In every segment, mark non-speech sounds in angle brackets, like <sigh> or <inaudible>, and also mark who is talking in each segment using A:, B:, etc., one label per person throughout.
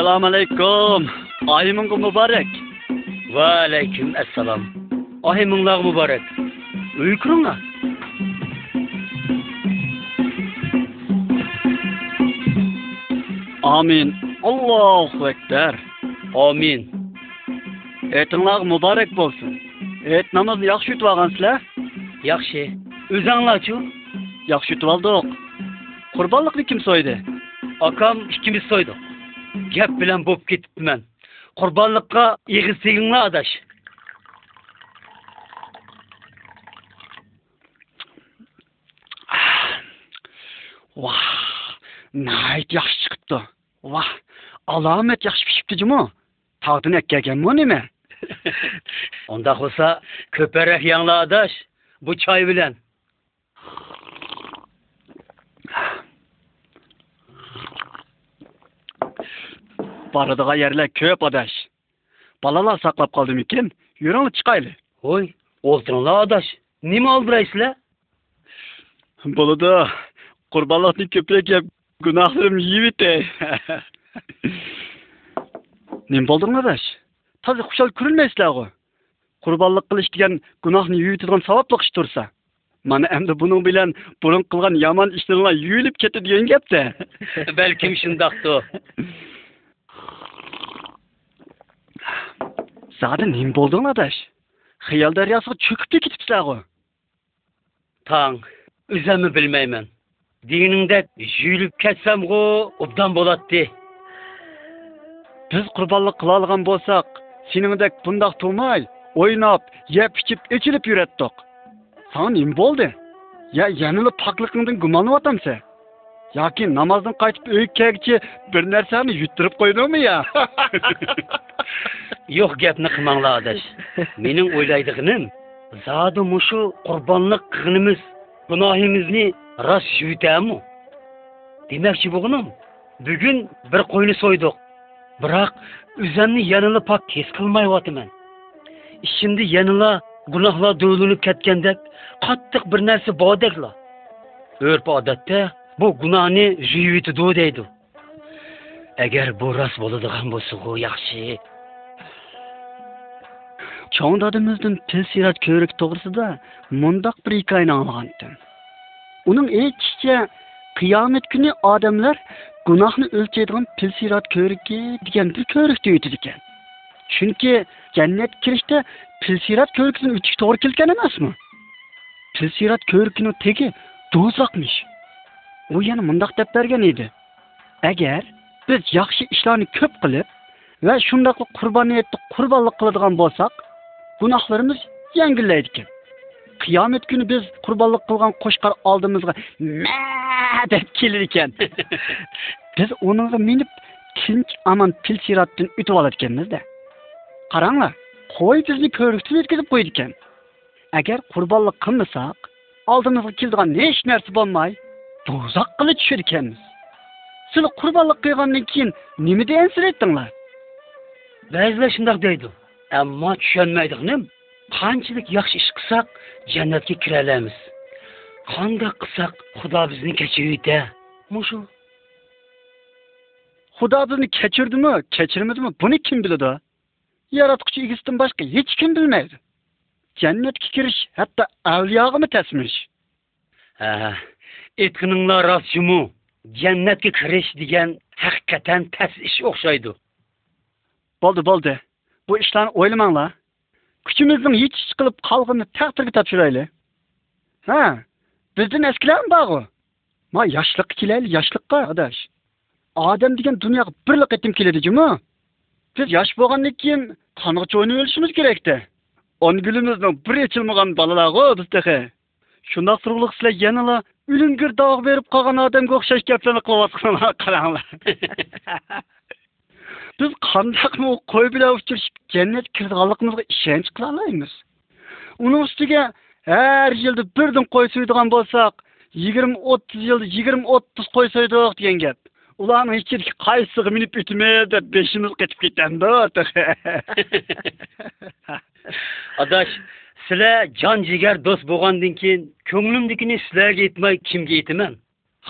A: Esselamu Aleyküm. Ayımın
B: mübarek. Ve Aleyküm Esselam. Ayımınlar mübarek. Uykurunla.
A: Amin. Allahu Ekber.
B: Amin.
A: Etinlar mübarek olsun. Et namazı yakşı tutvagan sizler.
B: Yakşı. Üzanlar
A: şu. Yakşı tutvaldık. Kurbanlıklı kim soydu?
B: Akam ikimiz soyduk. Gap bilan bo'p ketibman. Qurbonliqqa eg'iz teginglar adash.
A: Vah nihoyat yaxshi chiqibdi. Vah alomat yaxshi pishibdi jimo tog'dan ekkaganmi nima <laughs>
B: undaq bo'lsa ko'parak yanglar adash bu choy bilan.
A: Boradigan yerlar ko'p adash bolalar saqlab qoldimikin yuringlar chiqayli
B: voy o'ltiringlar adash nima oldirasizlar
A: bo'ladi qurbonliqni ko'proq yeb gunohlarim yeyibdi <laughs> nima bo'ldinglar adash toza xushal ko'rinmaysizlarg'u qurbonlik qilish degan gunohni yuvitadigan savobli ish tursa mana endi buning bilan burun qilgan yomon ishlaringlar yuvilib ketdi degan gapda <laughs>
B: balkim shundoqdir <laughs>
A: Zaten nima bo'lding, adash? Xiyol daryosiga cho'kib ketibsan-ku.
B: Tang, o'zimni bilmayman. Diningda yuyilib ketsam g'o, obdan bo'ladi.
A: Biz qurbonlik qila olgan bo'lsak, seningdek bundoq to'may, o'ynab, yeb ichib, ichilib yuratdik. San nima bo'ldi? Ya yanılı paklıkından gumanıvatam sen. Ya ki namazdan kaçıp öykekçi bir nerseni yutturup koydun mu ya? <laughs>
B: yo'q gapni qilmanglar adash. Mening o'ylaydiganim zodi mushu qurbonlik qilganimiz gunohimizni rost yutami demoqchi bo'lganim bugun bir qo'yni so'ydik biroq o'zimni yanala pok kes qilmayyotiman ishimda yanala gunohlar do'linib ketgandek qattiq bir narsa bordekla urf odatda bu gunohni yuvitidi deydi. Agar bu rost bo'ladigan bo'lsa u yaxshi.
A: Cho'ng til siyrat ko'rik to'g'risida mundoq bir hikoyani olgandim. Uning aytishicha qiyomat kuni odamlar gunohni o'lchaydigan pil siyrat ko'riki degan bir ko'rikda o'tadi ekan. Chunki jannat kirishda pil siyrat ko'rikidan o'tish to'g'ri kelgan emasmi? Pil siyrat ko'rikini tegi do'zaxmish. U yana mundoq deb bergan edi. Agar biz yaxshi ishlarni ko'p qilib va shundoq qurboniyatni qurbonlik qiladigan bo'lsak gunohlarimiz yengillaydi ekan qiyomat kuni biz qurbonlik qilgan qo'shqar oldimizga ma deb kelar ekan <laughs> biz uniga minib tinch omon pil sirotdan o'tib olar ekanmizda qaranglar qo'y bizni ko'rikdan o'tkazib qo'ydi ekan agar qurbonlik qilmasak oldimizga keladigan hech narsa bo'lmay do'zax qilib tushar ekanmiz сіл құрбанлық қылғаннан кейін немеде әнсіреттіңлар
B: бәзілер шындақ дейді әмма түшенмейдік нем қаншалық яхшы іш қылсақ жәннатқа кіре аламыз қандай қылсақ құда бізді кешіруде
A: мұшу құда бізді кешірді ме кешірмеді ме бұны кім біледі yaratquchi igisidan boshqa hech kim bilmaydi jannatga kirish hatto avliyog'imi tasmish
B: aytganinglar rost jumu jannatga kirish degan haqiqatan tas ish o'xshaydi.
A: Bo'ldi bo'ldi. Bu ishlarni o'ylamanglar. Kuchimizning yetishi qilib qolganini taqdirga topshiraylik. Ha bizdan eskilarmi borku ma yoshlikqa kelaylik yoshlikqa adash odam degan dunyoga birla qaytim keladi jumi biz yosh bo'lgandan keyin qangacha o'ynab o'lishimiz kerakda. Ongulimizning bir yechilmagan bolalarg'u biz tehi shundoq turg'liq sizlar yanala үлінгір дауық беріп қалған адамға ұқсайды деп сені қылып жатқан қараңлар <laughs> біз қандақ ол қой біліп жүрсіп жәннат кіріп алғанымызға ішеніш қыла алмаймыз. Оның үстіге әр жылды бірдің қой сойдыған болсақ жиырма отыз жылды жиырма отыз қой сойдық деген гәп. Ұланың ішіне қайсысы мініп бүтіме деп
B: бешіміз кетіп кетемін <laughs> адаш sizlar jon jigar do'st bo'lgandan keyin ko'nglimdagini sizlarga aytmay kimga aytaman?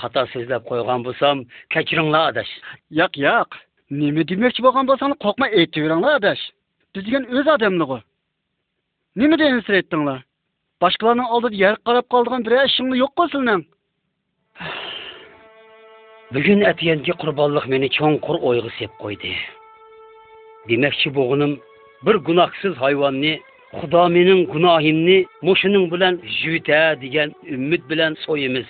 B: Xato so'zlab qo'ygan bo'lsam kechiringlar adash.
A: Yo'q yo'q. Nima demoqchi bo'lgan bo'lsanglar qo'rqmay aytaveringlar adash. Biz degan o'z odamlig'i. Nima deyensiraydinglar boshqalarning oldida yer qarab qoldigan bir ishingni yo'q qilsinlar
B: bugun atyangi qurbonlik meni cho'nqur o'yga sep qo'ydi. Demoqchi bo'lganim bir gunohsiz hayvonni Kudaminin gunahinni muşunun bilen jüte digen ümmit bilen soyimiz.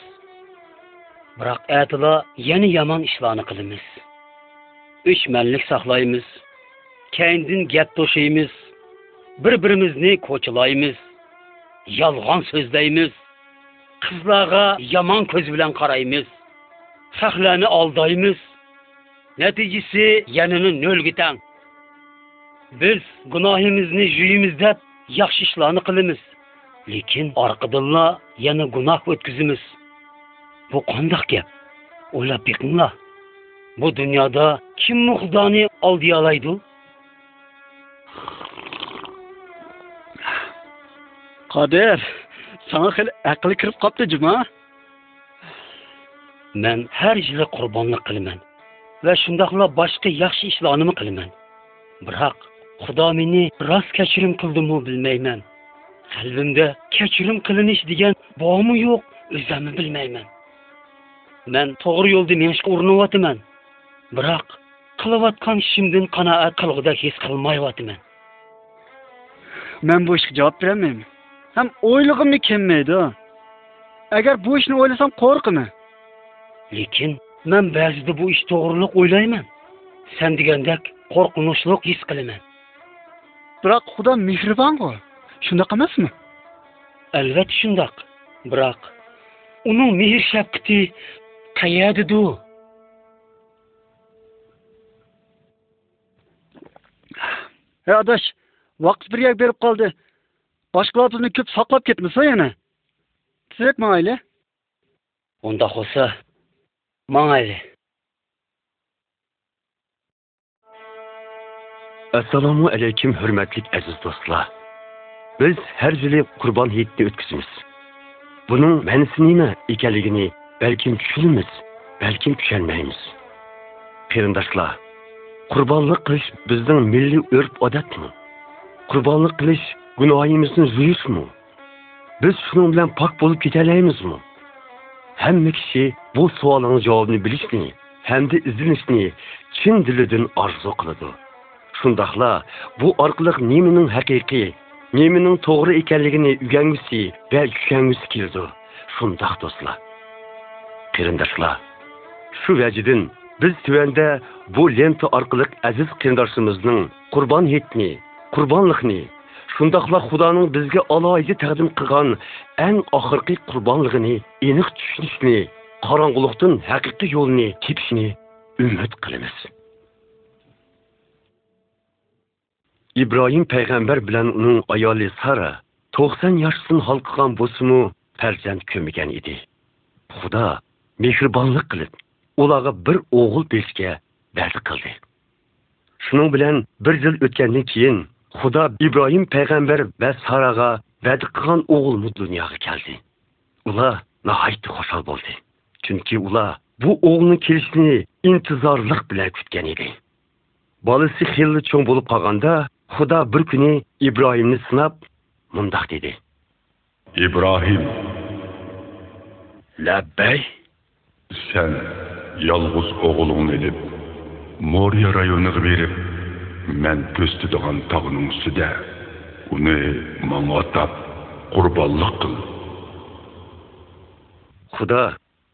B: Bırak etila yeni yaman işlanı kılımız. Üç menlik saklayımız. Kendin get doşuyimiz. Bir-birimizni koçulayımız. Yalgan sözleyimiz. Kızlağa yaman köz bilen karayımız. Saklani aldayımız. Neticesi yanını nöl giden. Biz günahimizni jüyimiz dep yaxshi ishlarni qilamiz. Lekin orqadanla yana gunoh o'tkazimiz bu qandoq gap? O'ylab beqinglar. Bu dunyoda kim xudoni oldiy olaydi?
A: Qodir sana xil aqli kirib qolibdi juma.
B: Man har yili qurbonlik qilaman va shundoqla boshqa yaxshi ishlarni qilaman. Biroq xudo meni rost kechirim qildimi bilmayman. Qalbimda kechirim qilinish degan bormi yo'q o'zimni bilmayman. Man to'g'ri yo'lda menishga urinyaptiman biroq qilayotgan ishimdan qanoat qilg'udek his qilmayaptiman
A: men bu ishga javob berolmayman ham o'ylig'imni kelmaydi agar bu ishni o'ylasam qo'rqaman
B: lekin man ba'zida bu ish to'g'riliq o'ylayman. San degandek qo'rqinchliq his qilaman
A: biroq xudo mehribonku shundoq emasmi
B: albatta shundoq biroq uning mehr shafqati qayerdidu
A: hey adash vaqt bir yak berib qoldi boshqalar bizni ko'p saqlab ketmasa yana tezroq mangayli
B: undoq bo'lsa mangayli
C: assalomu alaykum hurmatli aziz do'stlar. Biz har yili qurbon hayitini o'tkazamiz. Buning ma'nosi nima ekanligini balkim tushunamiz balkim tushunmaymiz. Qarindoshlar qurbonlik qilish bizning milliy urf odatmi? Qurbonlik qilish gunohimizni zuyishmi biz shuning bilan pok bo'lib ketalaymizmi? Hamma kishi bu savolning javobini bilishni hamda izlanishni chin dilidan orzu qiladi. Shundoqla bu orqali nemining haqiqiy nemining to'g'ri ekanligini o'rgangisi va tushungisi keldi shundoq do'stlar qarindoshlar shu vajidan biz tuvanda bu lenta orqali aziz qarindoshimizning qurbon hayitni qurbonlikni shundoqla xudoning bizga aloyida taqdim qilgan eng oxirgi qurbonligini aniq tushunishni qorong'ulikdan haqiqiy yo'lni tepishni umid qilamiz ibrohim payg'ambar bilan uning ayoli sara to'qson yoshdan qilgan bo'lsinu farzand ko'migan edi. Xudo mehribonlik qilib ularga bir o'g'il berishga va'da qildi. Shuning bilan bir yil o'tgandan keyin xudo ibrohim payg'ambar va saraga va'da qilgan o'g'ilni dunyoga keldi. Ular nihoyatda xushal bo'ldi chunki ular bu o'g'ilni kelishini intizorlik bilan kutgan edi. Bolasi xilli cho'ng bo'lib qolganda Худа бір күні Ибраимні сынап, мұндақ деді.
D: Ибраһим,
C: Ләббәй,
D: сән ялғыз оғылың еліп, Мория районығы беріп, мән көстідіған тағының үстіде, үні маңа атап, құрбанлық қыл.
C: Худа,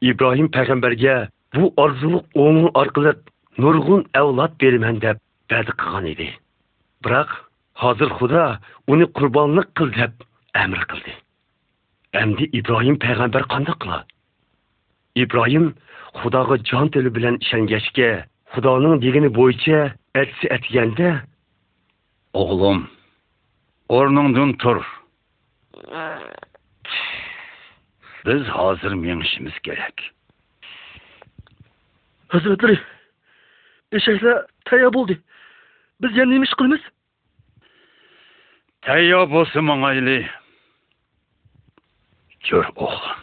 C: Ибраһим пәғамбәрге бұ арзулық оңын арқылып, нұрғын әулат берімен деп, бәді қыған еді. Biroq hozir xudo uni qurbonlik qil deb amr qildi. Endi ibrohim payg'ambar qandoq qiladi ibrohim xudoga jon tili bilan ishongachga xudoning degani bo'yicha atsi atganda
D: o'g'lim o'rningdan tur. Biz hozir mengishimiz kerak.
A: Hazratlari eshaklar tayyor bo'ldi yana nima ish qilamiz
D: tayyor bo'lsa mangayli ko'r o'g'lim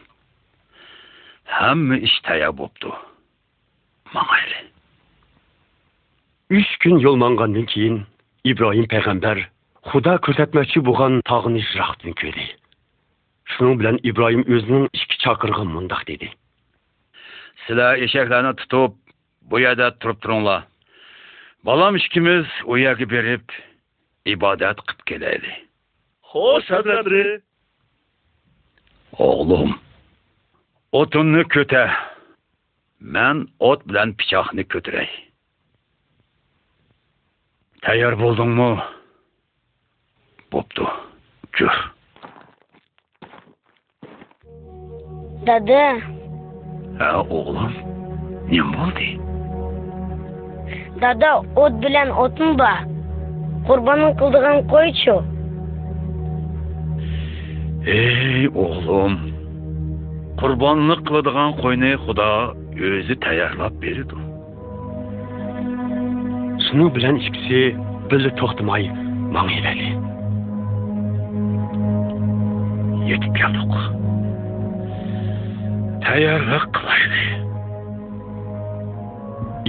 D: hamma ish tayyor bo'pti mangayli
C: uch kun yo'l mangandan keyin ibrohim payg'ambar xudo ko'rsatmoqchi bo'lgan tog'ni yiroqdan ko'rdi shuning bilan ibrohim o'zining ikki chaqirg'i mundoq dedi.
D: Sizlar eshaklarni tutib, bu yerda turib turinglar. Балам ішкіміз уяғы беріп, ибадат қып келелі.
E: Хош, әзірі.
D: Oğlum, otunnu kötə. Mən ot bilən piçaxını kötürək. Təyər buldunmu? Bobdu,
F: gür.
D: Dadı. Hə, oğlum, nə
F: oldu? дада от білән отынба құрбанын қылдыған қойшы
D: Эй, оғлым құрбанлық қылдыған қойны құда өзі таярлап береді
C: шыны білән ішкісе білі тоқтымай маңайләлі
D: Етіп келдік. Təyərrək qılaydı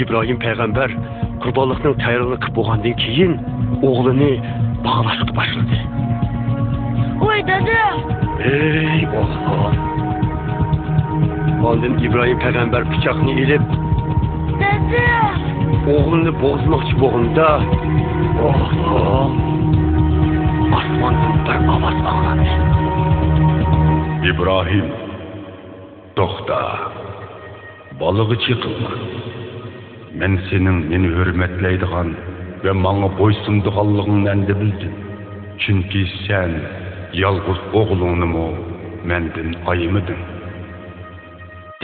C: ibrohim payg'ambar qurbonliqning tayyorligini qilib bo'lgandan keyin o'g'lini bog'lashga boshladi
F: Voy dada,
D: Ey o'g'lim.
C: Ondan ibrohim payg'ambar pichoqni ilib
F: dada.
C: o'g'lini bo'g'izmoqchi bo'lganda
D: O'g'lim.
C: osmondan bir ovoz anglandi
G: İbrahim, to'xta мен сенің мені өрметлейдіған, вә маңы бойсындығанлығыңны әнді білдім Чүнкі сән ялғыз оғлыңны мо мәндін айымыдың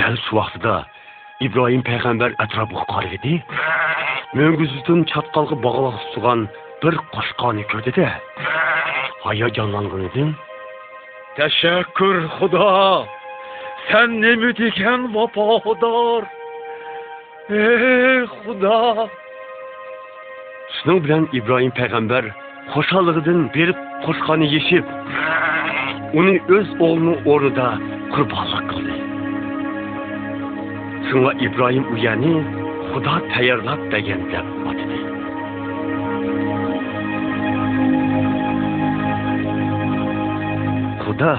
G: дәл
C: шу ибраим пәғамбәр атрафыға қарап еді мөңгіздің чатқалғы бағалақ ұстыған бір қашқаны көрді де hayacanlandın edin.
E: Teşekkür Huda. Sen ne вапа vefadar. Ey Xudo.
C: shuning bilan ibrohim payg'ambar xushalligidan berib qo'shqonni yeshib uni o'z o'g'lini o'rnida qurbonlik qildi. Shunga ibrohim uyani xudo tayyorlab degan deb otdi. Xudo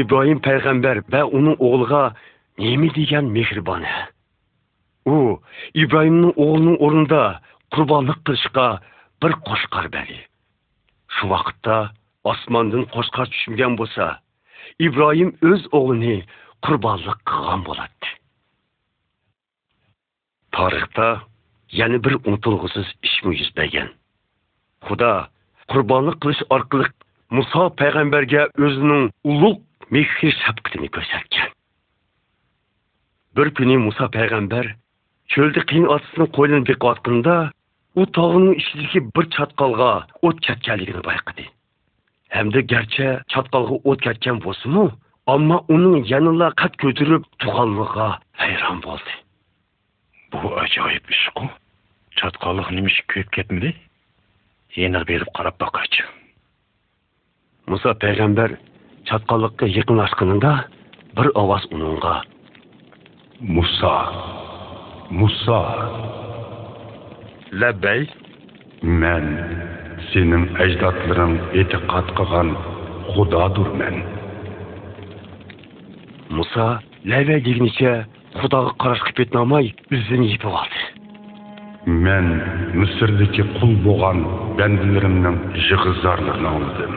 C: ibrohim payg'ambar va uning o'g'liga nima degan mehribon u ibrohimning o'g'lining o'rnida qurbonlik qilishga bir qo'shqar berdi shu vaqtda osmondan qo'shqar tushmagan bo'lsa ibrohim o'z o'g'lini qurbonlik qilgan bo'ladi tarixda yana bir unutilg'usiz ishmi yuz bergan? Xudo qurbonlik qilish orqali muso payg'ambarga o'zining ulug' mehr shafqatini ko'rsatgan. Bir kuni muso payg'ambar cho'lda qiyin otasining qo'ynini beqiyotganda u tog'ning ichidagi bir chatqalga o't ketganligini bayqadi hamda garchi chatqalga o't ketgan bo'lsinu ammo uning yanila qad ko'tarib turganligiga hayron bo'ldi
G: Bu ajoyib ish-ku. Chatqoqlik nima ish kuyib ketmidi? Yana berib qarab boqachi.
C: muso payg'ambar yaqinlashganida bir ovoz uningga
G: Муса. Ләбәй.
C: Мән
G: сенің әждатларың еті қатқыған құдадыр мән. Мұса
C: ләбәй дегенше құдағы қарашқы бетін амай бізден епі алды.
G: Мән Мүсірдеке құл болған бәнділерімнің жығызарлығын ұлдым.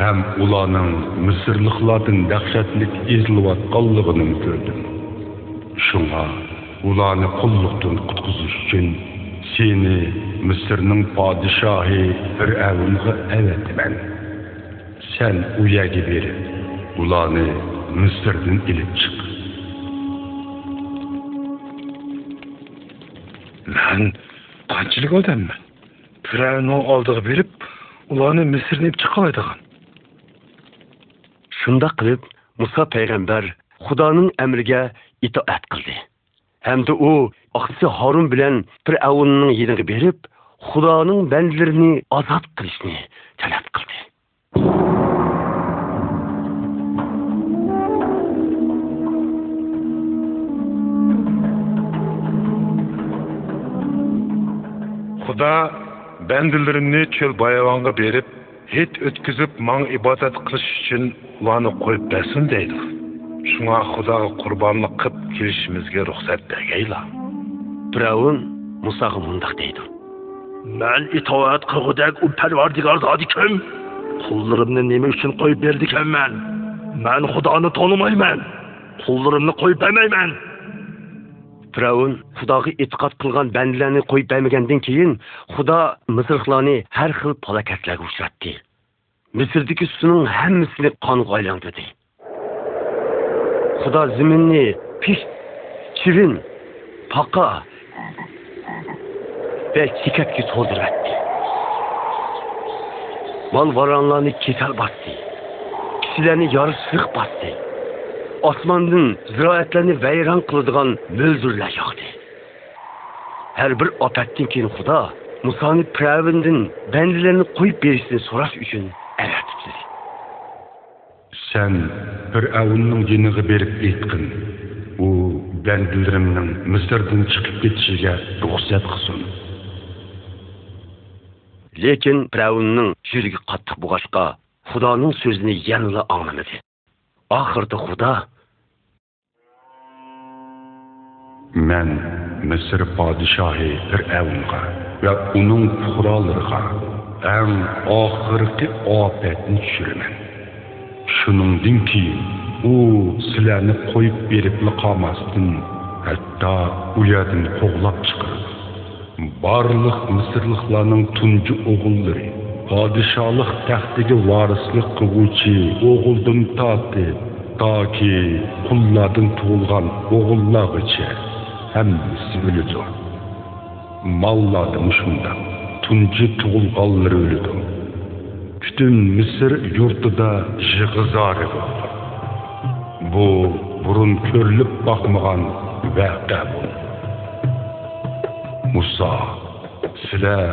G: Әм ұланың мүсірліқладың дәқшәтлік езілуат қалылығының көрдім. Шуңа ularni qulluqdan qutqizish uchun seni Misrning podshohi Fir'avnga avatman. Sen u yerga berib, ularni Misrdan ilib chiq.
E: Men qanchalik odamman? Firavnning oldiga berib, ularni Misrni chiqalaydigan.
C: shundoq qilib muso payg'ambar xudoning amriga itoat qildi Әмді о, ақсы Харун білен бір әуінінің еліңі беріп, Құданың бәнділеріні азат қылышыны тәләп
G: қылды. Құда бәнділеріні чөл баяванға беріп, хет өткізіп маң ибадат қылыш үшін ұланы қойып бәсін дейді. Shunga Xudoga qurbonlik qilib kelishimizga ruxsat bergaylar.
C: Firavun Musaga mundaq deydi.
H: Man itoat qilgudek u parvardigor zoti kim? Qullarimni nima uchun qo'yib berdi ekanman? Man Xudoni tonimayman. Qullarimni qo'yib bermayman.
C: Firavun Xudoga e'tiqod qilgan bandalarni qo'yib bermagandan keyin Xudo Misrliklarni har xil falokatlarga uchratdi. Misrdagi suvning hammasini qonga aylantirdi. Kuda ziminli, piş, çivin, paka ve çikep ki tozretti. Mal varanlarını keser bastı. Kişilerini yarı sırık bastı. Osmanlı'nın ziraatlerini veyran kıldığan müldürle yaktı. Her bir apettin ki Kuda Musa'nın previndin bendilerini koyup birisini soraş üçün eretip
G: dedi. Сән бір әуінің деніғі беріп еткін. О, бәнділірімнің мүсірдің шықып кетшіге рұқсат
C: қысын. Лекен бір әуінің жүргі қаттық бұғашқа, Құданың сөзіне еңілі аңнамеді.
G: Ақырды Құда... Мән мүсір падишахи бір әуінға, Ө ұның құралырға, Әң ақырқы апетін жүрімен. Shuningdan keyin u sizlarni qo'yib berib qolmasdan hatto u yerdan qo'g'lab chiqardi. Barliq Misrliklarning tunji o'g'illari podshohlik taxtiga varislik qiluvchi o'g'ildan tortib toki qullardan tug'ilgan o'g'illargacha hammasi o'ladi. Mallarda shundoq tunji tug'ilganlar o'ladi. Butun Misr yurtida yig'izori bo'ldi. Bu burun ko'rilib boqmagan voqea bo'ldi. Musa, sizlar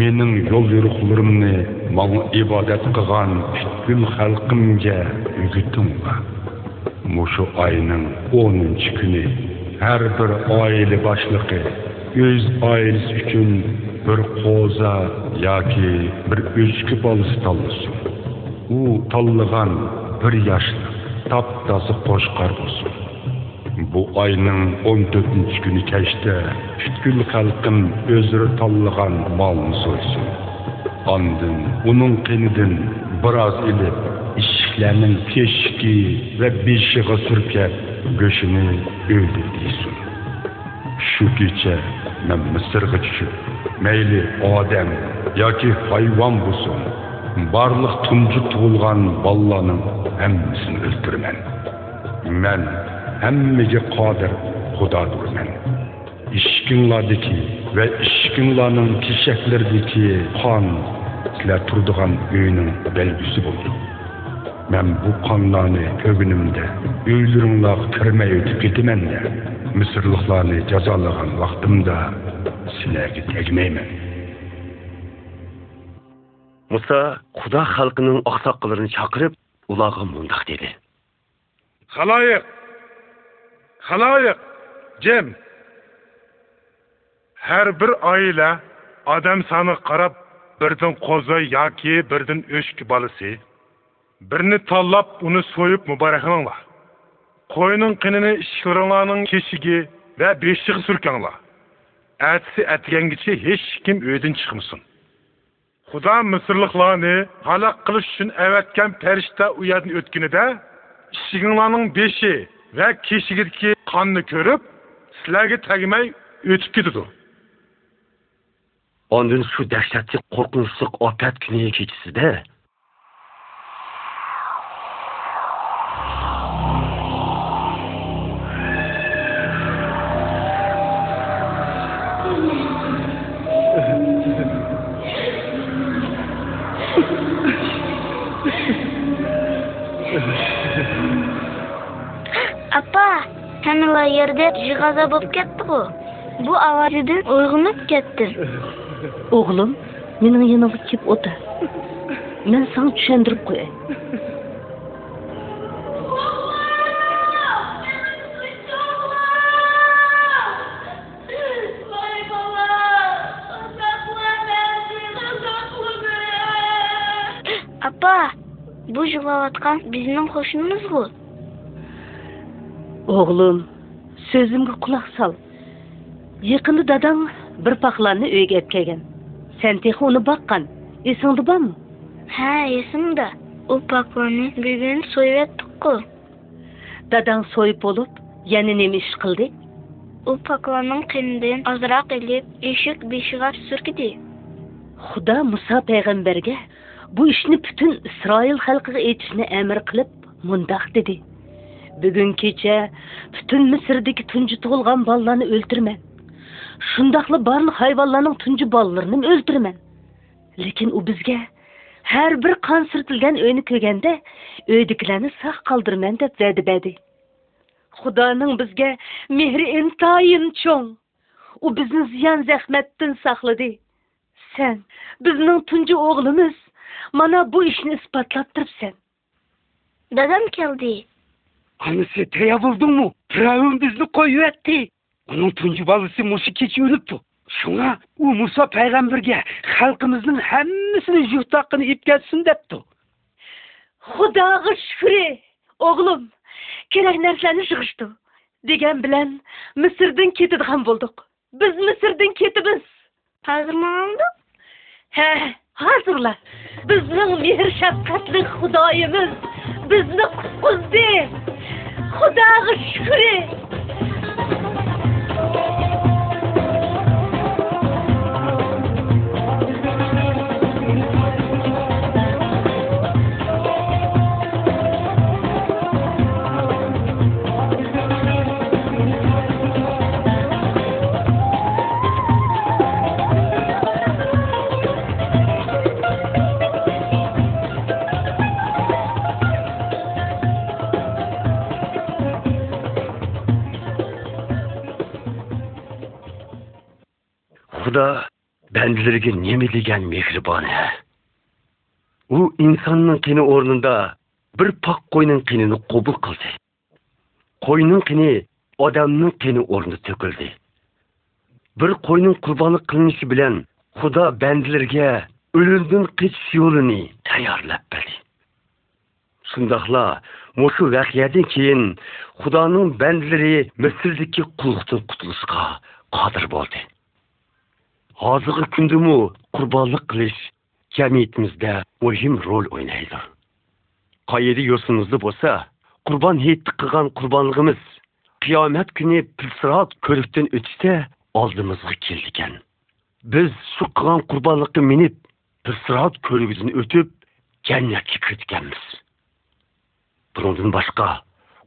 G: mening yo'l yo'riqlarimni manga ibodat qilgan butun xalqimga o'rgatinglar. Mushu oyning 10 kuni har bir oila boshlig'i o'z oilasi uchun bir qo'za yoki bir echki bolasi tanlasin. U tanlagan bir yoshli taptasi qo'shqar bo'lsin. Bu oyning 14 kuni kechda butkul xalqim o'zini tanlagan molni so'ysin. ondin uning qinidan biroz ilib ishiklarning teshigi va beshig'i surkab go'shini o'ldirdisin. Shu kecha men Misrga tushib, Məyli o adam, ya ki hayvan bulsun. Barlıq tuncu tuğulğan ballanın həmmisini öldürmən. Mən həmmigə qadir xudadır mən. İşkinlardakı və işkinların kişəklərdəki qan sizlər turduğan öyünün belgisi buldu. Mən bu qanlarını kögünümdə, öylürünlər kirməyə ötüb getimən də, Mısırlıqlarını cazalığan vaxtımda сіләгі
C: тәгімеймін. Мұса құда қалқының ұқсақ қылырын шақырып, ұлағы
G: мұндақ деді. Қалайық! Қалайық! Джем! Әр бір айыла адам саны қарап, бірдің қозы, яки, бірдің өшк балысы, бірні таллап, ұны сойып мұбарақыныңла. Қойның қынының шығырыңаның кешіге вә бешіғы сүркенла. Atsi atgangicha hech kim uydan chiqmasin. Xudo Misrliklarni halok qilish uchun avatgan farishta u yerdan o'tganida ishiginglarning beshi va keshigidagi qonni ko'rib, sizlarga tagmay o'tib ketadi.
C: ondan shu dahshatli qo'rqinchli ofat kuni kechisida
F: жаңы лагерде жиғаза болып кетті ғой. Бұл аварияден ұйғынып кетті.
I: Оғлым менің яныма кеп отыр мен саң түсіндіріп қояйын.
F: Апа бұл жылап жатқан біздің
I: қошымыз ғой. Оғылым, сөзімгі құлақ сал. Еқынды дадаң бір пақыланы өйге әпкеген. Сән текі оны баққан. Есіңді
F: ба мұ? Ха, есімді. О пақыланы бүгін
I: сойып әттік қо. Дадаң сойып олып, яны
F: немі іш қылды? О пақыланың қиндейін азырақ әліп,
I: ешік бешіға сүр. Худа Мұса пәғамберге бұ ішіні бүтін Исраил халқығы етшіні әмір қылып, мұндақ деді. Bugun kecha butun Misrdagi tunji tug'ilgan bolalarni o'ldirman. Shundaqla barliq hayvonlarning tunji bolalarini o'ldirman. Lekin u bizga har bir qon sirtilgan uyni ko'rganda uydagilarni sog' qoldirman deb va'da berdi. Xudoning bizga mehri intoyin cho'ng. U bizni ziyon zahmatdan saqladi. Sen bizning tunji o'g'limiz mana bu ishni isbotlab turibsan.
F: Dadam keldi
B: анысы тая болдыңмы правым бізді қою әтті оның түнжі балысы мұшы кече өліпті шуңа у мұса пайғамбірге халқымыздың әммісінің жұқтақын епкәтсін депті
I: құдағы шүкіре оғлым керек нәрселерді жығышты деген білән мысырдың кетідіған болдық біз мүсірдің кетібіз
F: қазір маңды
I: Хә, hazırla. Bizning mehr shafqatli Xudoyimiz bizni. خدا رو شکره
C: Құда бәнділерге bendilerge деген degen mehribane. U insanın орнында бір bir pak koyunun kinini qobul qildi. Qoyunun kini odamning kini o'rni tökildi. Bir qo'yning qutulishga. Hozirgi kundamu qurbonlik qilish jamiyatimizda muhim rol o'ynaydi. Qoyida yurtimizda bo'lsa qurbon hayiti qilgan qurbonligimiz qiyomat kuni pilsirot ko'rikdan o'tishda oldimizga keldikan biz shu qilgan qurbonlikqa minib pilsirot ko'rigidan o'tib jannatga kiritganmiz bundan boshqa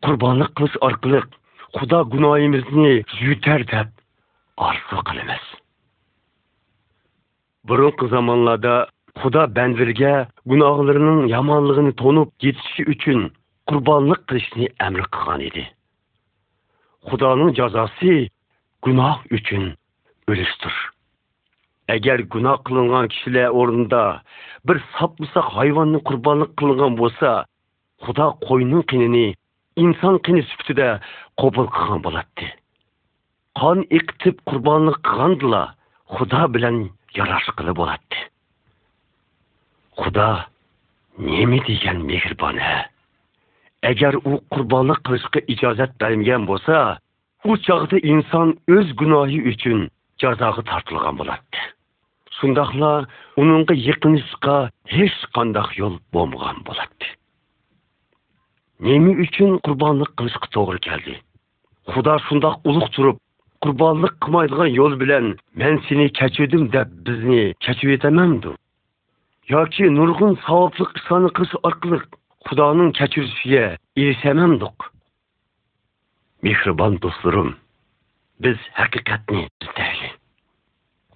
C: qurbonlik qilish orqali xudo gunoyimizni yutar deb orzu qilamiz. Burungi zamonlarda xudo bandlarga gunohlarining yomonligini to'nib yetishi uchun qurbonlik qilishni amr qilgan edi. Xudoning jazosi gunoh uchun o'lishdir agar gunoh qilingan kishilar o'rnida bir sopmisoq hayvonni qurbonlik qilingan bo'lsa xudo qo'yning qinini inson qini sifatida qabul qilgan bo'ladi qon iqtib qurbonlik qilgandilar xudo bilan yarashqili bo'ladi xudo nima degan mehribon ha? Agar u qurbonlik qilishga ijozat bermagan bo'lsa u chog'da inson o'z gunohi uchun jazoga tortilgan bo'ladi shundoqla uningga yiqinishga hech qanday yo'l bo'lmagan bo'ladi nima uchun qurbonlik qilishga to'g'ri keldi? Xudo shundoq ulug' turib qurbonlik qilmaydigan yo'l bilan men seni kechirdim deb bizni kechirvetamandu yoki nurg'un savobli ishlarni qilish orqali xudoning kechirishiga erishamamdiq mehribon do'stlarim biz haqiqatni izlaylik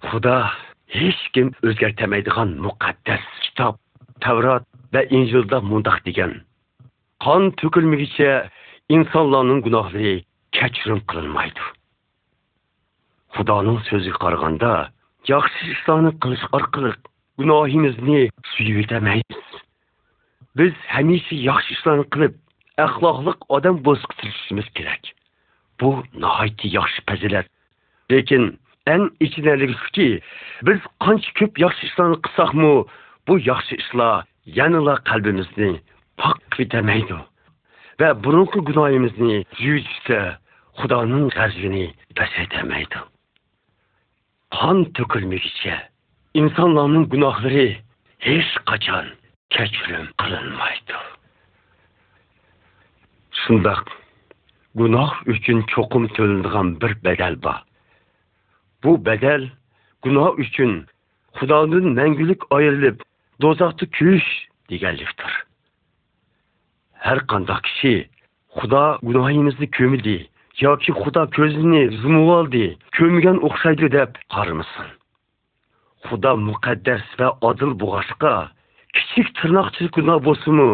C: xudo hech kim o'zgartirmaydigan muqaddas kitob tavrot va injilda mundoq degan qon to'kilmagicha insonlarning gunohlari kechirim qilinmaydi. Xudoning so'ziga qaraganda yaxshi ishlarni qilish orqali gunohimizni suyib yetamaymiz biz hamisha yaxshi ishlarni qilib axloqli odam bo'lishga tirishishimiz kerak. Bu nihoyatda yaxshi fazilat. Lekin eng ichinarligi shuki biz qancha ko'p yaxshi ishlarni qilsakmi bu yaxshi ishlar yanala qalbimizni pok etamaydi. Va burungi gunohimizni yuvishda xudoning g'azabini pasaytirmaydi. қан төкілмекше инсанларның гүнахлары еш қачан кәчірім қылынмайды. Шындақ, үшін чоқым төліндіған бір бәдәл ба. Бұ бәдәл гүнах үшін Құданың мәңгілік айырлып, дозақты күйіш дегәліктір. Әр қандақ кіші, Құда гүнахымызды көмілдей, yoki xudo ko'zini yumib oldi ko'mgan o'xshaydi deb qaramasin xudo muqaddas va odil bo'lg'achqa kichik tirnoqchilik gunoh bo'lsinmi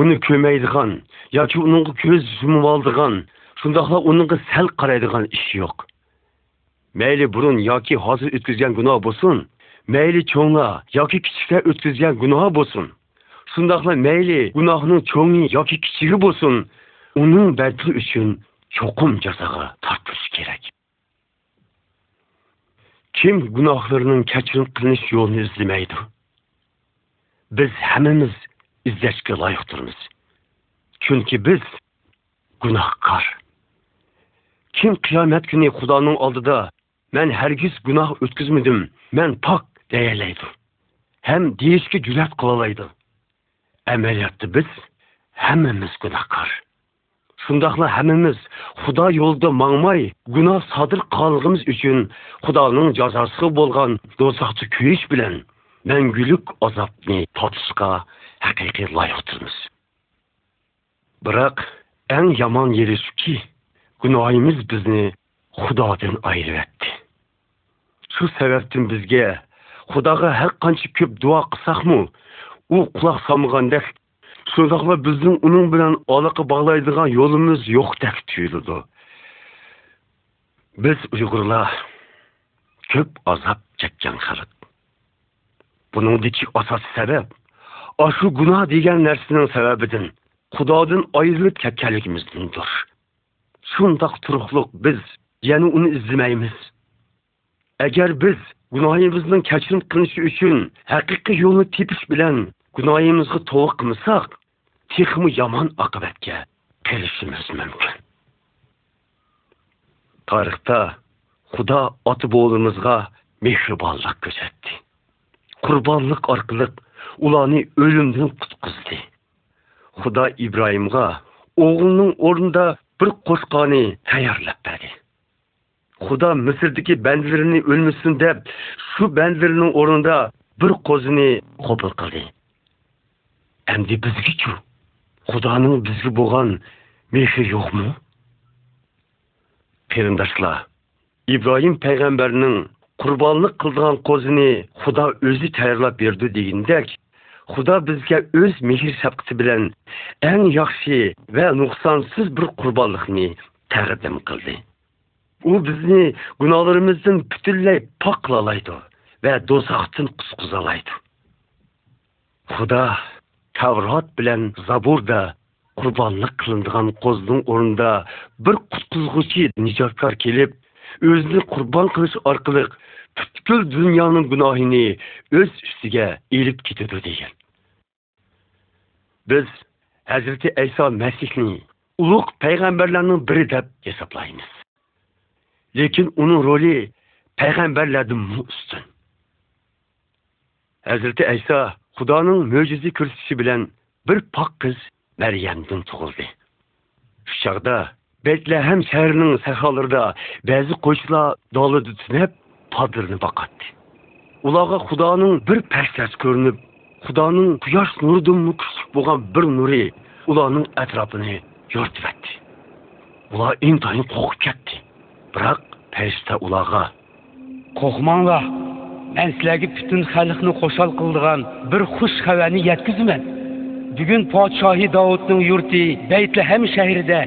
C: uni ko'maydigan yoki uning ko'z yumib oldigan shundoqla uningga sal qaraydigan ish yo'q. Mayli burun yoki hozir o'tkazgan gunoh bo'lsin mayli cho'nglar yoki kichiklar o'tkazgan gunoh bo'lsin. Shundoqla mayli gunohning cho'ngi yoki kichigi bo'lsin uning badli uchun çokum cazağı tartış gerek. Kim günahlarının keçin kılınış yolunu izlemeydi? Biz hemimiz izleşke layıktırmız. Çünkü biz günahkar. Kim kıyamet günü Kudanın Xudanın aldıda mən hərgiz günah ötküzmedim, mən pak deyələydi. Hem deyişki cürət qılalaydı. Əməliyyatdı biz, hemimiz günahkar. Shundoqla hammamiz xudo yo'lida mangmay gunoh sodir qilganligimiz uchun xudoning jazosi bo'lgan do'zaxda kuyish bilan mangulik azobni totishga haqiqiy loyiqdirmiz biroq eng yomon yeri shuki gunohimiz bizni xudodan ayryapti shu sababdan bizga xudoga har qancha ko'p duo qilsakmi u quloq solmagandek shundoqla bizning uning bilan aloqa bog'laydigan yo'limiz yo'qdek tuyuladi biz uyg'urlar ko'p azob chekkan xalq buningdiki asosiy sabab shu gunoh degan narsaning sababidan xudodan ayrilib ketganligimizdandir shundoq turuqliq biz yana uni izlamaymiz agar biz gunohimizning kechirim qilinishi uchun haqiqiy yo'lni tepish bilan gunohimizga to'g'ri qilmasak texmi yomon oqibatga kelishimiz mumkin tarixda xudo ota bo'g'limizga mehribonlik ko'rsatdi qurbonlik orqali ularni o'limdan qutqizdi xudo ibrohimga o'g'lining o'rnida bir qo'shqoni tayyorlab berdi xudo misrdagi bandlarini o'lmasin deb shu bandlarning o'rnida bir qo'zini qabul qildi endi Құданың бізге болған меші жоқ мұ? Періндашла, Ибраим пәйғамбәрінің құрбалынық қылдыған қозыны Құда өзі тәйірлап берді дегендек, Құда бізге өз мехір сәпкіті білен әң яқшы вә нұқсансыз бір құрбалықны тәғірдім қылды. О бізіні күналарымыздың бүтінләй пақ қылалайды вә дозақтың құсқызалайды. Құда tavrot bilan zaburda qurbonlik qilingan qo'zning o'rnida bir qutqizg'uchi nijotkor kelib o'zini qurbon qilish orqali butkul dunyoning gunohini o'z ustiga ilib ketadi degan. Biz hazrati ayso masihni ulug' payg'ambarlarning biri deb hisoblaymiz. Lekin uning roli payg'ambarlardan ustun. Hazrati ayso Xudanın möcizi kürsüsü bilən bir pak qız Məryəmdən doğuldu. Şu çağda Betləhem şəhərinin səhalarında bəzi qoçlar dalı tütünəb padırını baqatdı. Ulağa Xudanın bir pərsəs görünüb, Xudanın quyaş nurudunmu küçük boğan bir nuri ulanın ətrafını yörtüb etdi. Ula intayın qoxub getdi. Bıraq pəştə
B: ulağa. Qoxmanlar, man sizlarga butun xalqni xushal qildigan bir xush xabarni yetkazman bugun podshohi dovudning yurti baytlahem shahrida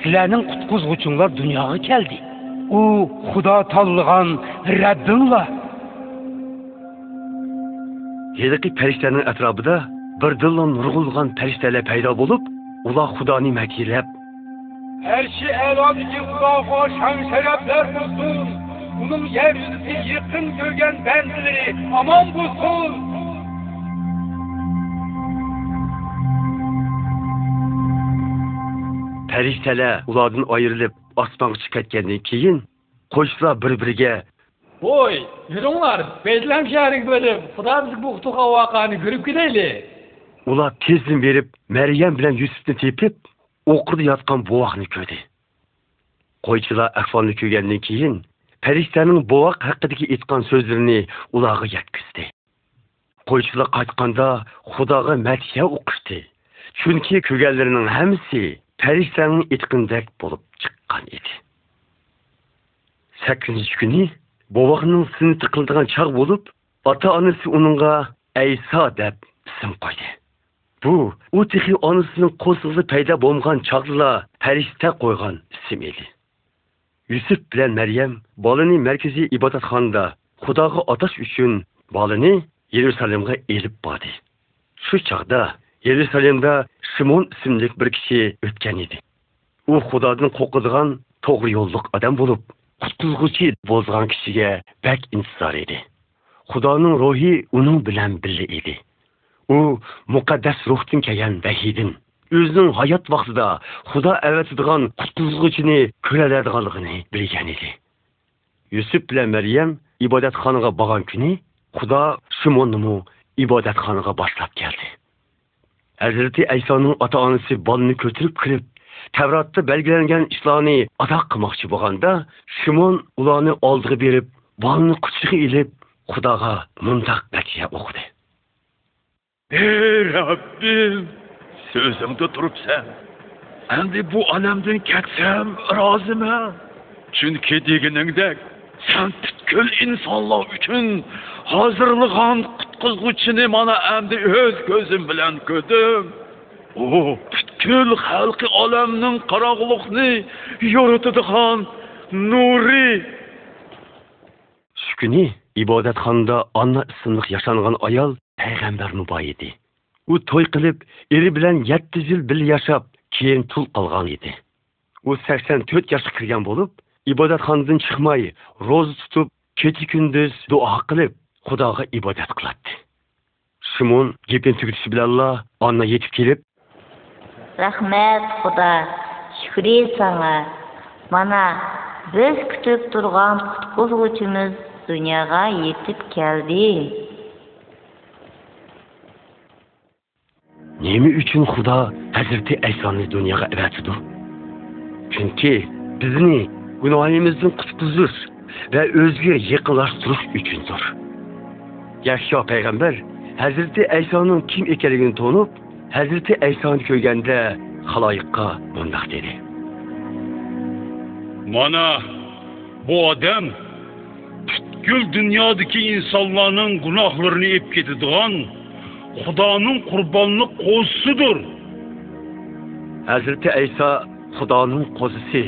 B: sizlarning qutqizg'uchinglar dunyoga keldi u xudo tanlagan rabbinglar
C: heliqi farishtaning atrofida birdilla nurg'ulg'an farishtalar paydo bo'lib ular xudoni makilab
J: Her şey eradaki Allah'a şan şerefler bulsun. Bunun yeryüzü yıkkın gölgen benzileri aman bu
C: son. Periştele ulardan ayrılıp asmak çıkartkenliği keyin koşla birbirge.
J: Boy, yürünglar, Bezlem şehrini görüp, Sıra bizi bu kutuğa vakanı görüp gideyli.
C: Ular tezin verip, Meryem bilen Yusuf'ni tepip, okurda yatkan buvakını köydü. Koyçılar ahvalını köygenliği keyin, Периштәнең бовак хакыдагы әйткән сүзләрен уларга яткызды. Койчылар кайтканда Худага мәтхә укышты. Чөнки күгәнләрнең һәммәсе периштәнең әйткәндәк булып чыккан иде. 8 көне бовакның сыны тыкылдыган чак булып, ата-анасы уныңга Әйса дип исем койды. Бу у тихи анысының косылы пайда болған чаглыла пәриштә койган исем иде. Yusuf bilan maryam bolani markaziy ibodatxonada xudoga otash uchun bolani yerusalimga elib bordi shu chog'da yerusalimda shimon ismli bir kishi o'tgan edi. U xudodan qo'rqadigan to'g'ri yo'lliq odam bo'lib qutquzg'uchi bo'lgan kishiga bak intizor edi. Xudoning ruhi uning bilan birga edi. U muqaddas ruhdan kelgan vahidin o'zining hayot vaqtida xudo avatadigan qutquzg'uchini ko'radiganligini bilgan edi. Yusuf bilan maryam ibodatxonaga borgan kuni xudo shimonni ibodatxonaga boshlab keldi. Hazrati aysoning ota onasi bolani ko'tirib kirib tavrotda belgilangan ishlarni ado qilmoqchi bo'lganda shimon ularni oldiga berib bolani quchog'iga ilib xudoga mundoq batiya o'qidi.
D: Ey rabbim! So'zimda turibsan endi bu olamdan ketsam roziman chunki deganingdek sen butkul insonlar uchun hozirlagan qutqizg'uchini mana endi o'z ko'zim bilan ko'rdim. U butkul xalqi olamning qorong'ulikni yoritadigan nuri.
C: Shu kuni ibodatxonada onna ismli yashangan ayol payg'ambar muboy edi u to'y qilib eri bilan yetti yil birga yashab keyin tul qolgan edi u sakson to'rt yoshga kirgan bo'lib ibodatxonadan chiqmay ro'za tutib kecha kunduz duo qilib xudoga ibodat qiladi shimon gapini tugatishi bilanla anna yetib kelib
F: Rahmet Xuda, şükri sana. Mana biz kütüp durgan kutquzg'uchimiz dunyoga yetib keldi.
C: Nemi üçün Xuda Həzrəti Əysani dünyaya əvətidir? Çünki bizni günahimizdən qutquzur və özgə yıqılaşdırış üçündür. Yaşa Peyğəmbər Həzrəti Əysanın kim ikənligini tonub, Həzrəti Əysanı görgəndə xalayiqqa bundaq dedi.
K: Mana bu adam bütkül dünyadaki insanların günahlarını ip getidigan Xudoning qurbonlik qo'zisidir.
C: hazrati ayso xudoning qo'zisi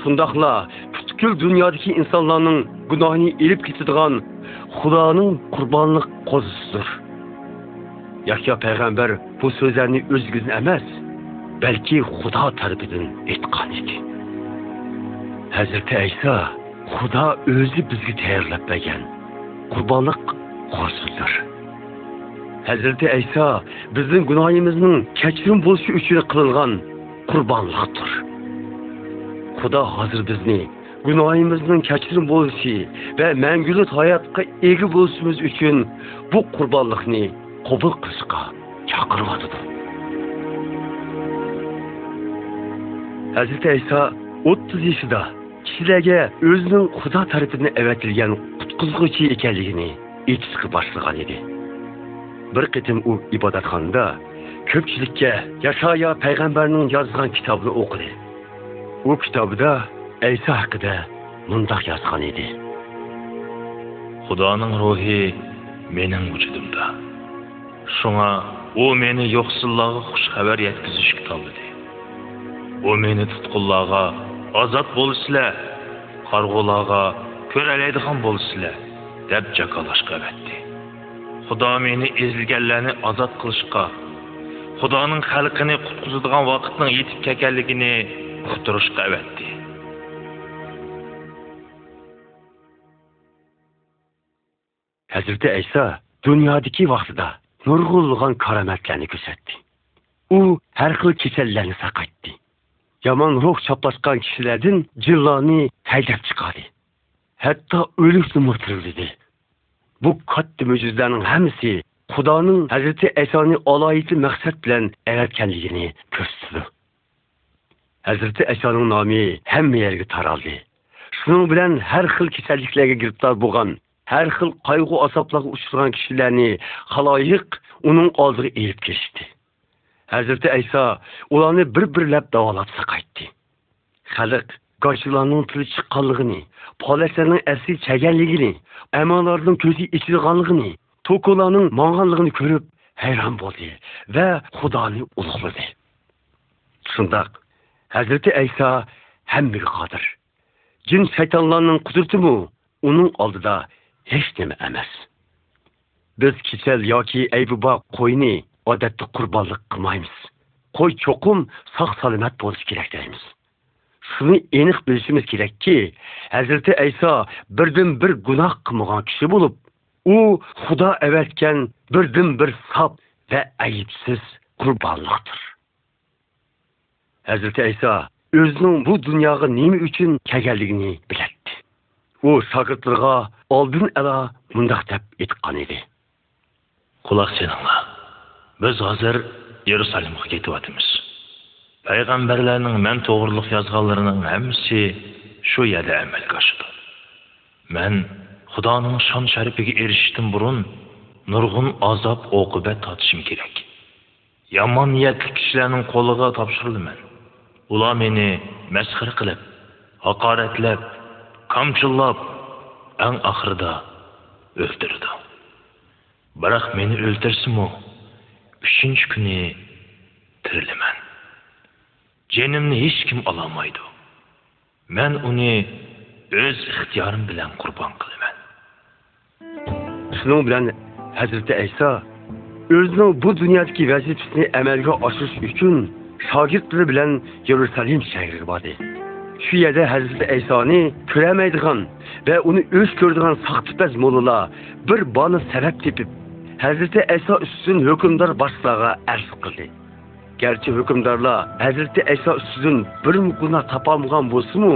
C: shundoqla butkul dunyodagi insonlarning gunohini ilib ketadigan xudoning qurbonlik qo'zisidir yahyo payg'ambar bu so'zlarni o'zigidan emas balki xudo tarafidan aytgan edi. Hazrati ayso xudo o'zi bizga tayyorlab bergan qurbonlik qo'zisidir Hazreti İsa біздің күнайымызның кәчірім buluşu үшін қылынған kurbanlıktır. Kuda hazır bizni günahımızın keçirim buluşu ve mengülü hayatka егі buluşumuz үшін bu kurbanlıkni kabul kılışka çakırmadıdır. Hazreti İsa 30 yaşında kişilerge özünün Kuda tarafından evetilgen kutkuzguçu ikenliğini içki bir qitim u ibodatxonada ko'pchilikka yashaya payg'ambarning yozgan kitobini o'qidi u kitobida ayso haqida mundoq yozgan edi
H: Xudoning ruhi mening vujudimda. Shunga u meni yo'qsillarga xush xabar yetkazishga tanladi. U meni tutqunlarga ozod bo'lsizlar, qarg'ularga ko'ralaydigan bo'lsizlar deb jakolashga avatdi. Xudo meni ezilganlarni ozod qilishga, Xudoning xalqini qutqizadigan vaqtning yetib kelganligini uqtirishga avatdi.
C: hazrati ayso dunyodagi vaqtida nurg'ulg'an karomatlarni ko'rsatdi. U har xil kasallarni saqaytdi yomon ruh choplashgan kishilardan jilloni haydab chiqadi. Hatto o'likni murtirildi bu katta mo'jizalarning hammasi xudoning hazrati asoni oloyiti maqsad bilan yaratganligini ko'rsatdi. Hazrati asoning nomi hamma yerga taraldi. Shuning bilan har xil kasalliklarga giribdor bo'lgan har xil qayg'u azoblarga uchragan kishilarni haloyiq uning oldiga elib kelishdi hazrati iso ularni bir birlab davolab saqaytdi. Xalq g'oshlarning tili chiqqanligini polaklarning asli chaganligini amolarning ko'zi ichilganligini to'kularning mong'anligini ko'rib hayron bo'ldi va xudoni ulug'ladi shundoq hazrati ayso hammaga qodir jin shaytonlarning qudratimi uning oldida hech nima emas biz kechal yoki aybubo qo'yni odatda qurbonlik qilmaymiz qo'y cho'qim sog' salomat bo'lishi kerak deymiz shuni aniq bilishimiz kerakki hazrati ayso birdan bir gunoh qilmagan kishi bo'lib u xudo avatgan birdan bir sob va ayibsiz qurbonliqdir. Hazrati ayso o'zining bu dunyoga nima uchun kelganligini biladi u shogirdlarga oldin alo mundoq deb aytgan edi.
H: Quloq solinglar biz hozir yerusalimga ketyapmiz Peyğəmbərlərinin mən doğruluq yazğanlarının həmsi şu yerdə əməl qaşıdı. Mən Xudanın şan şərifigə erişdim burun, nurgun azab oqibət tatışım kerak. Yaman niyyətli kişilərin qoluğa tapşırıldı mən. Ular məni məsxir qılıb, haqarətləb, qamçılab, ən axırda öldürdü. Bıraq məni öldürsün o, üçüncü günü tirilmən jinimni hech kim ololmaydi. Man uni o'z ixtiyorim bilan qurbon qilaman.
C: Shuning bilan hazrati ayso o'zining bu dunyodagi vazifasini amalga oshirish uchun shogirdlari bilan yerusalim shahriga bordi. Shu yerda hazrati aysoni ko'ramaydigan va uni o'z ko'radigan soxtipaz mo'lilar bir boni sabab tepib hazrati ayso ustidan hukmdor boshlig'iga arz qildi garchi hukmdorlar hazrati ayso ustidan bir gunoh topolmagan bo'lsimu?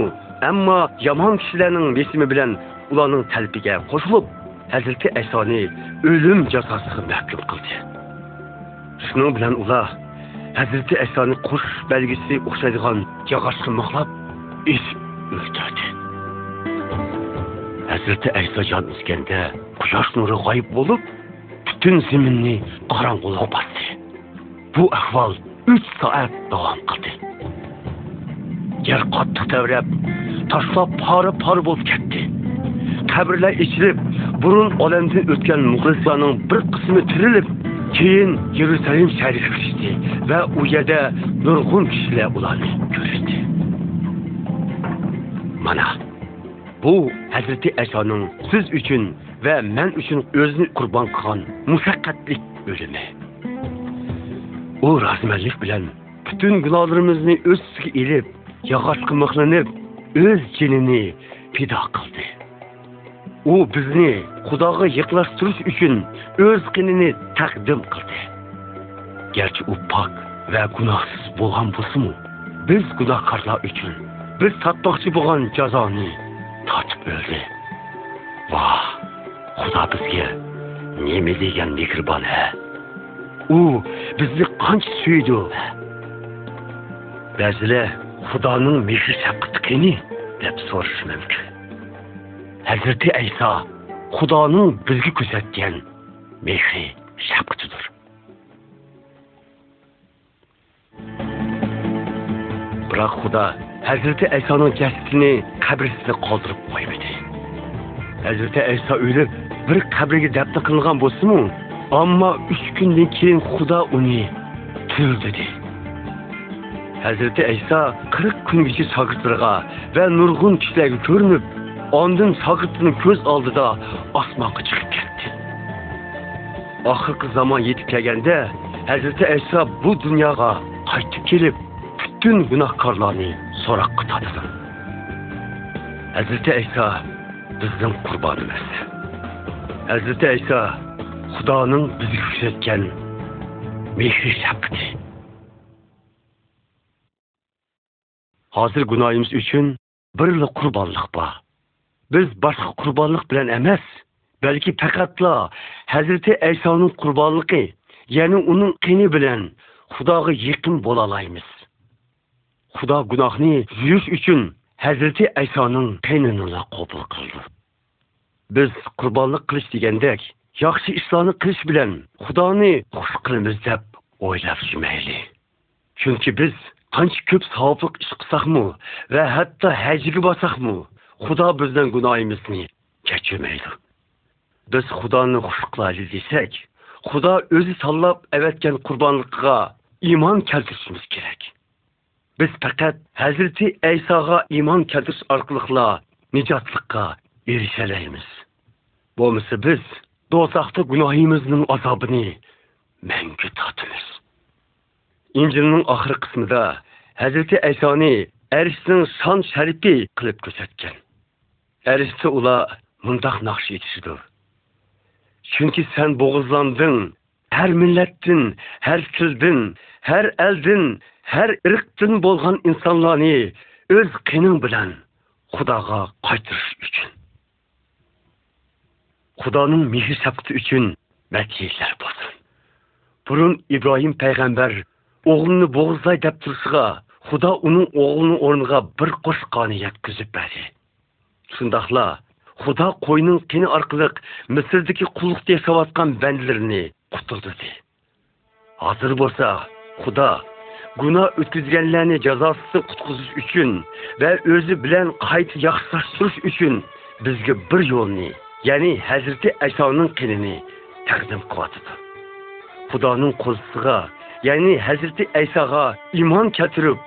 C: Ammo yomon kishilarning besimi bilan ularning talbiga qo'shilib hazrati aysoni o'lim jazosiga mahkum qildi. Shuning bilan ular hazrati aysoni qush belgisi o'xshaydigan yog'ochga mixlab esib o'ldirdi hazrati ayso jon uzganda quyosh nuri g'oyib bo'lib butun zaminni qorong'ulik bosdi. Bu ahvol uch soat davom qildi. Yer qattiq davrab toshlar pora pora bo'lib ketdi. Qabrlar ichilib burun olamdan o'tgan muxlislarning bir qismi tirilib keyin yerusalim shariga kirishdi va u yerda nurg'un kishilar ularni ko'rishdi. Mana bu hazrati asoning siz uchun va men uchun o'zini qurbon qilgan mushaqqatlik o'limi. U razmanlik bilan butun gunohlarimizni o'z ustiga ilib yog'ochga mixlanib o'z jinini fido qildi. U bizni xudoga yiqlashtirish uchun o'z qinini taqdim qildi. Garchi u pok va gunohsiz bo'lgan bo'lsimu biz gunohkorlar uchun biz tatmoqchi bo'lgan jazoni totib o'ldi. Voh xudo bizga nima degan mehribon ha u bizni qancha suydi ba'zilar xudoning mehri shafqati qani deb so'rashi mumkin. Hazrati ayso xudoning bizga ko'rsatgan mehri shafqatidir biroq xudo hazrati aysoning jasadini qabristida qoldirib qo'ymadi. Hazrati ayso o'lib bir qabrga dafn qilingan bo'lsimu ammo uch kundan keyin xudo uni Hazreti hazrati ayso qirq kungacha shogirdlarga va nurg'un kishilarga ko'rinib ondin shogirdini ko'z oldida osmonga chiqib ketdi oxirgi zamon yetib kelganda hazrati ayso bu dunyoga qaytib kelib butun gunohkorlarni so'roqqa tortdi hazrati ayso bizning qurbonimiz hazrati ayso xudoning bizga ko'rsatgan mehri shafqati hozir gunohimiz uchun birla qurbonlik bor. Biz boshqa qurbonlik bilan emas balki faqatla hazrati aysoning qurbonligi ya'ni uning qini bilan xudoga yaqin bo'la olamiz. Xudo gunohni yuvish uchun hazrati aysoning qinini qabul qildi. Biz qurbonlik qilish degandek yaxshi ishlarni qilish bilan xudoni xush qilamiz deb o'ylab yurmayli chunki biz qancha ko'p savobliq ish qilsakmi va hatto hajga borsakmi xudo bizdan gunohimizni kechirmaydi biz xudoni xush qiladi desak xudo o'zi tanlab avatgan qurbonliqqa iymon keltirishimiz kerak. Biz faqat hazrati aysoga iymon keltirish orqali nijotlikqa erishalaymiz bo'lmasa biz Досақты күнайымыздың азабыны мәңгі татымыз. инжілінің ақыр қысмыда әзірте әйсәне әрісінің шан шәріпке қылып көрсеткен. Әрісті ұла мұндақ нақшы етішіді чүнки сән бұғызландың, әр милләттің әр тілдің әр әлдің әр ірктің болған инсанланы өз қиының білән құдаға қайтырыш үшін. Xudanın mehir şəfqəti üçün vəkillər olsun. Burun İbrahim peyğəmbər oğlunu boğuzlay deyə tursığa, Xuda onun oğlunu ornuğa bir quş qanı yetkizib bəri. Şundaqla Xuda qoyunun qini arqılıq Misirdəki qulluqda yaşayatqan bəndlərini qutuldudu. Hazır bolsa Xuda günah ötküzgenlerini cezası kutkuzuş üçün ve özü bilen kayıt yaksaştırış üçün bizge bir yolunu yani Hazreti әйсаның kinini тәрдім kılatıdı. құданың қозысыға yani Hazreti әйсаға иман кәтіріп,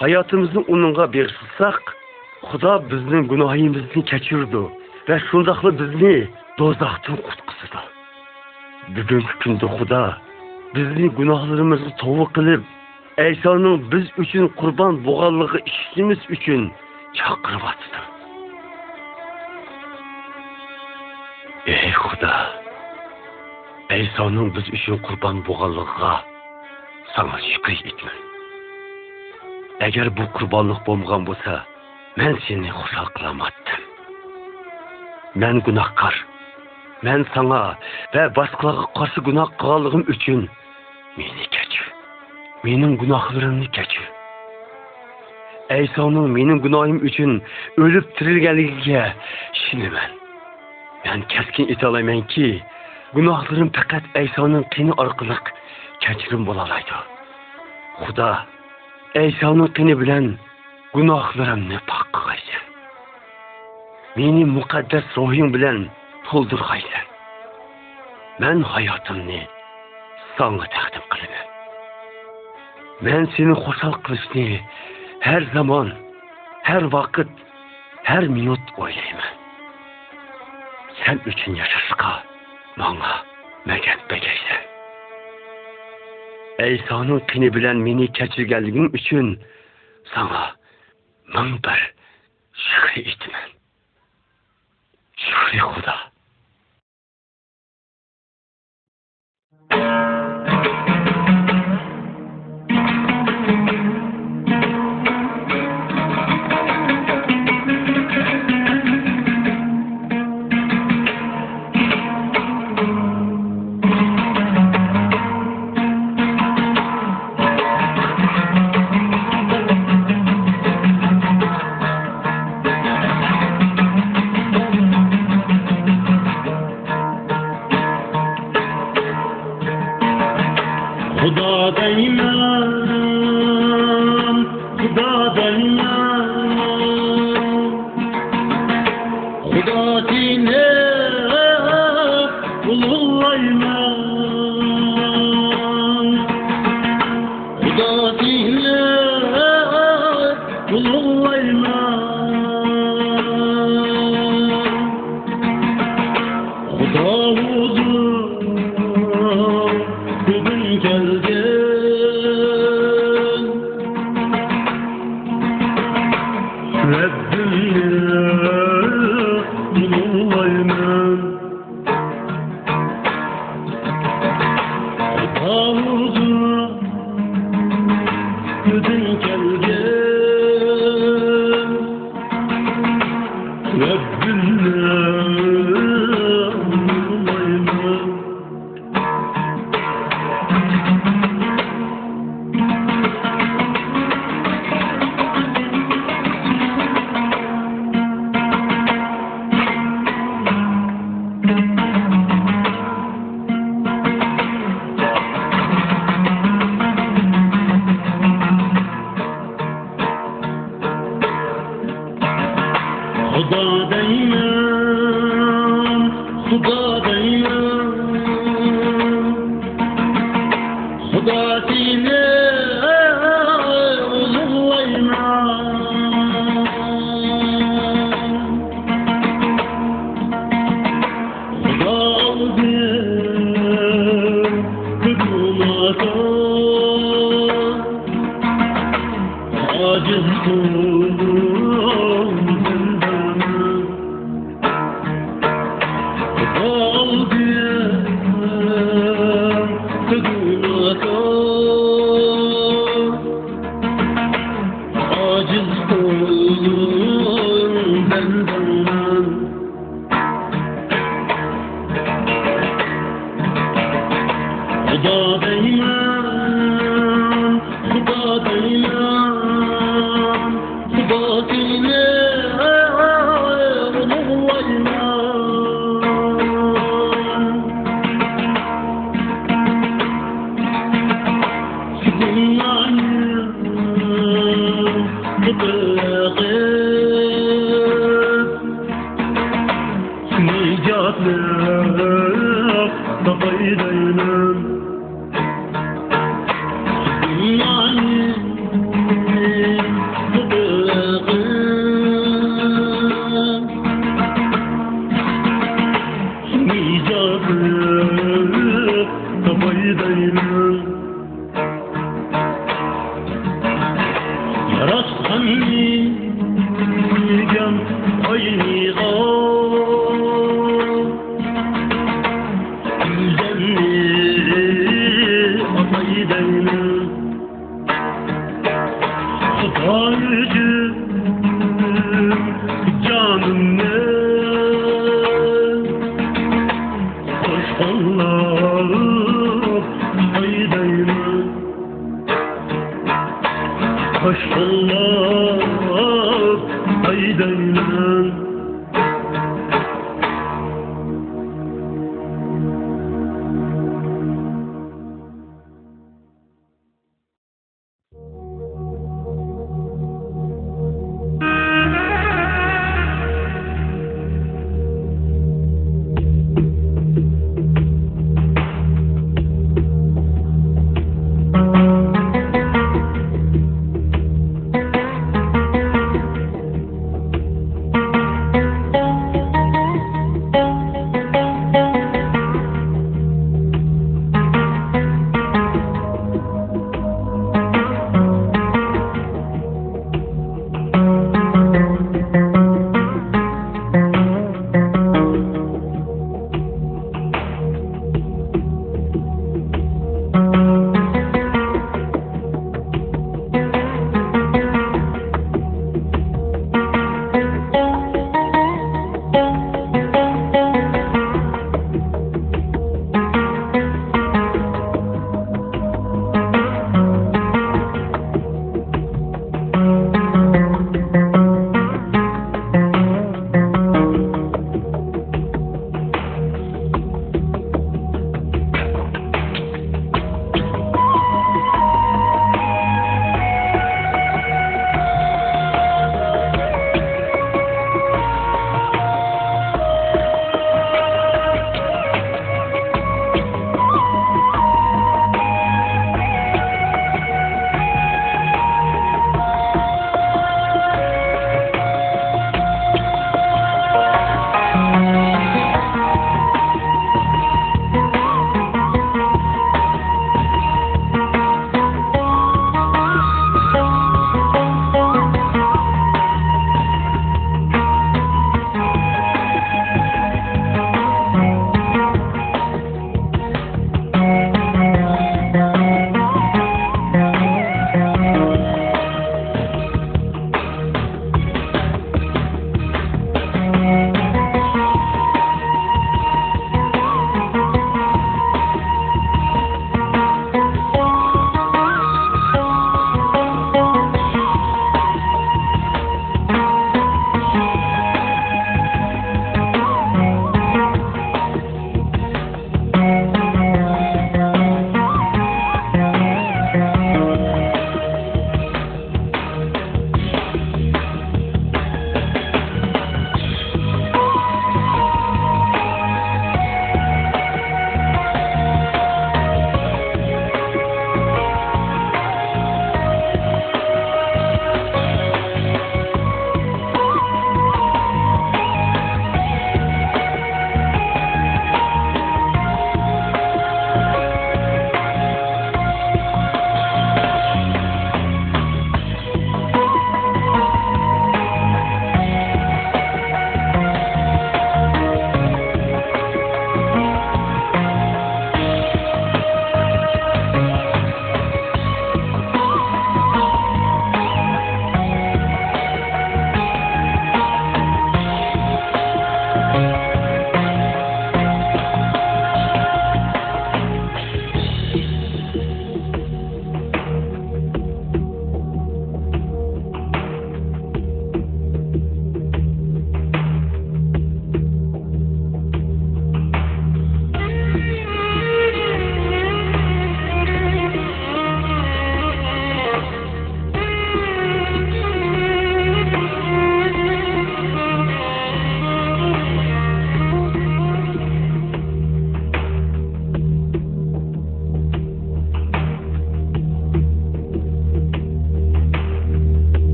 C: ғайатымыздың оныңға bir Құда біздің күнайымыздың кәчірді әр ve şundaklı дозақтың құтқысыды. kutkusudu. күкінді Құда біздің bizni тоғы tovu qilib aysoning biz uchun qurbon boğallığı үшін. ей құда әйсаның біз үшін құрбан болғанлығыға саңа шүкір етмін әгер бұл құрбанлық болмаған болса мен сені хұса мен күнәһкар мен саңа вә басқаларға қарсы күнәх қылғанлығым үшін мені кәчір менің күнәхларымны кәчір Әйсаның менің günahım үшін өліп dirilgenliğe şimdi. Men keskin aytolmaymanki gunohlarim faqat aysoning qini orqali kechirim bo'la oladi xudo aysoning qini bilan gunohlarimni pok qilg'aysan meni muqaddas ruhing bilan to'ldirg'aysan Men hayotimni senga taqdim qilaman men seni xursand qilishni har zamon har vaqt har minut o'ylayman. Sen
L: үшін жасқа маңа мәгән бәйләйсән. Әйсаның кіні белән мені кәчіргәлігім үшін саңа мың бір шүкрі итмен. Шүкрі Худа. Huda da iman, huda da iman. yüz